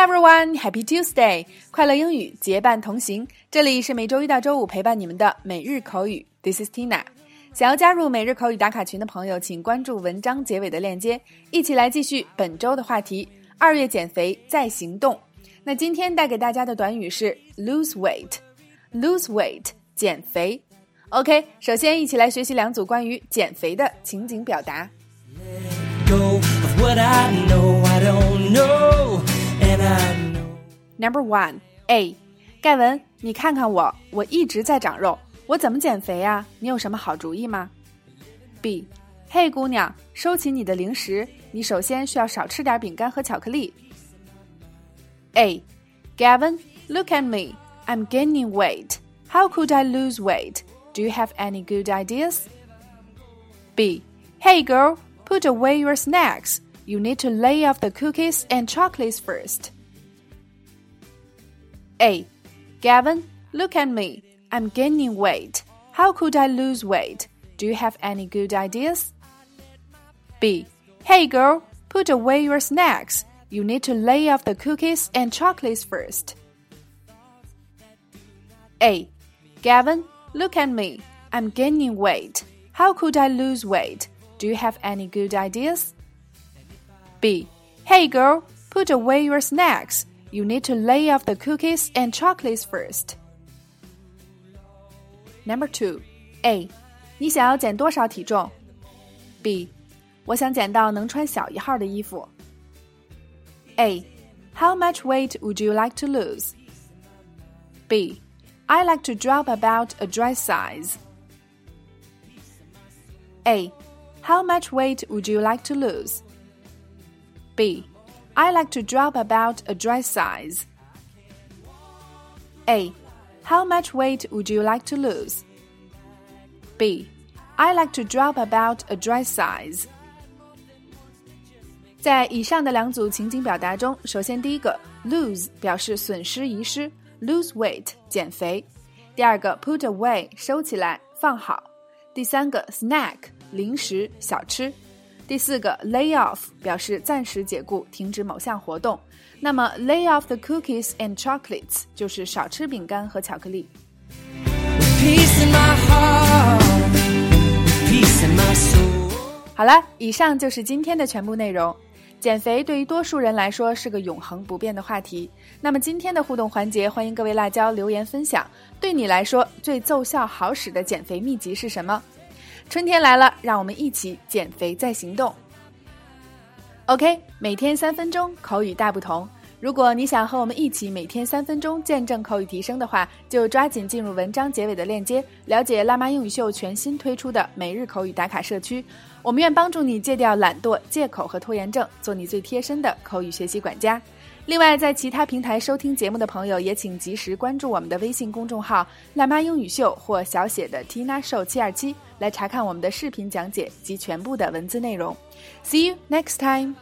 everyone, Happy Tuesday! 快乐英语结伴同行。这里是每周一到周五陪伴你们的每日口语。This is Tina。想要加入每日口语打卡群的朋友，请关注文章结尾的链接，一起来继续本周的话题：二月减肥再行动。那今天带给大家的短语是 lose weight。lose weight 减肥。OK，首先一起来学习两组关于减肥的情景表达。Number one A，盖文，你看看我，我一直在长肉，我怎么减肥呀？你有什么好主意吗？B，嘿，姑娘，收起你的零食，你首先需要少吃点饼干和巧克力。A，Gavin，look at me，I'm gaining weight. How could I lose weight? Do you have any good ideas? B. Hey girl, put away your snacks. You need to lay off the cookies and chocolates first. A. Gavin, look at me. I'm gaining weight. How could I lose weight? Do you have any good ideas? B. Hey girl, put away your snacks. You need to lay off the cookies and chocolates first. A. Gavin, look at me. I'm gaining weight. How could I lose weight? Do you have any good ideas? B. Hey girl, put away your snacks. You need to lay off the cookies and chocolates first. Number two, A. 你想要减多少体重？B. 我想减到能穿小一号的衣服。A. How much weight would you like to lose? B. I like to drop about a dress size. A. How much weight would you like to lose? B. I like to drop about a dress size. A. How much weight would you like to lose? B. I like to drop about a dress size. 在以上的两组情景表达中，首先第一个 lose 表示损失、遗失，lose weight 减肥；第二个 put away 收起来、放好；第三个 snack 零食、小吃。 第四个 lay off 表示暂时解雇、停止某项活动。那么 lay off the cookies and chocolates 就是少吃饼干和巧克力。好了，以上就是今天的全部内容。减肥对于多数人来说是个永恒不变的话题。那么今天的互动环节，欢迎各位辣椒留言分享，对你来说最奏效好使的减肥秘籍是什么？春天来了，让我们一起减肥再行动。OK，每天三分钟，口语大不同。如果你想和我们一起每天三分钟见证口语提升的话，就抓紧进入文章结尾的链接，了解辣妈英语秀全新推出的每日口语打卡社区。我们愿帮助你戒掉懒惰、借口和拖延症，做你最贴身的口语学习管家。另外，在其他平台收听节目的朋友，也请及时关注我们的微信公众号“辣妈英语秀”或小写的 Tina Show 七二七，来查看我们的视频讲解及全部的文字内容。See you next time.